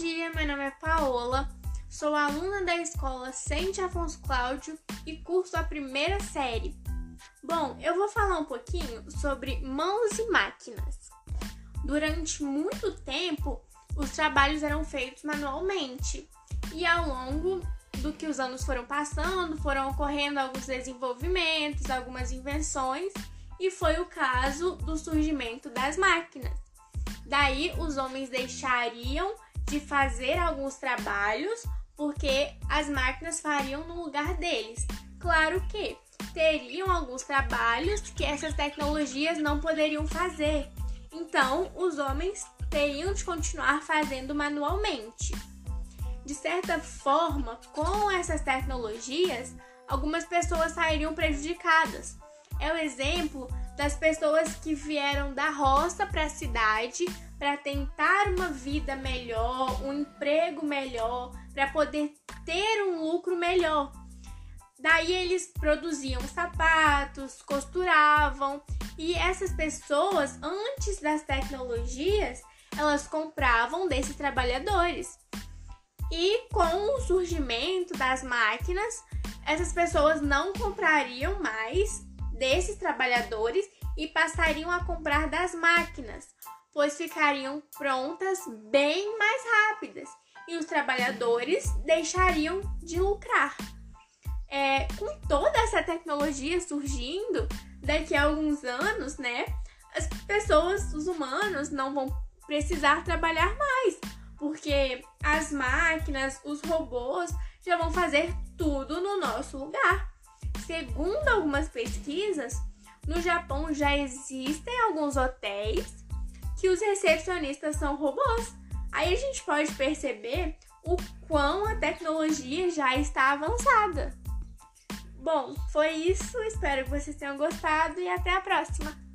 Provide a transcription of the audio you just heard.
nome é Paola, sou aluna da escola Sente Afonso Cláudio e curso a primeira série. Bom, eu vou falar um pouquinho sobre mãos e máquinas. Durante muito tempo, os trabalhos eram feitos manualmente e ao longo do que os anos foram passando, foram ocorrendo alguns desenvolvimentos, algumas invenções e foi o caso do surgimento das máquinas. Daí os homens deixariam de fazer alguns trabalhos porque as máquinas fariam no lugar deles. Claro que teriam alguns trabalhos que essas tecnologias não poderiam fazer. Então, os homens teriam de continuar fazendo manualmente. De certa forma, com essas tecnologias, algumas pessoas sairiam prejudicadas. É o exemplo das pessoas que vieram da roça para a cidade para tentar uma vida melhor, um emprego melhor, para poder ter um lucro melhor. Daí eles produziam sapatos, costuravam e essas pessoas, antes das tecnologias, elas compravam desses trabalhadores. E com o surgimento das máquinas, essas pessoas não comprariam mais desses trabalhadores e passariam a comprar das máquinas, pois ficariam prontas bem mais rápidas e os trabalhadores deixariam de lucrar. É, com toda essa tecnologia surgindo, daqui a alguns anos, né, as pessoas, os humanos, não vão precisar trabalhar mais, porque as máquinas, os robôs já vão fazer tudo no nosso lugar. Segundo algumas pesquisas, no Japão já existem alguns hotéis que os recepcionistas são robôs. Aí a gente pode perceber o quão a tecnologia já está avançada. Bom, foi isso. Espero que vocês tenham gostado e até a próxima!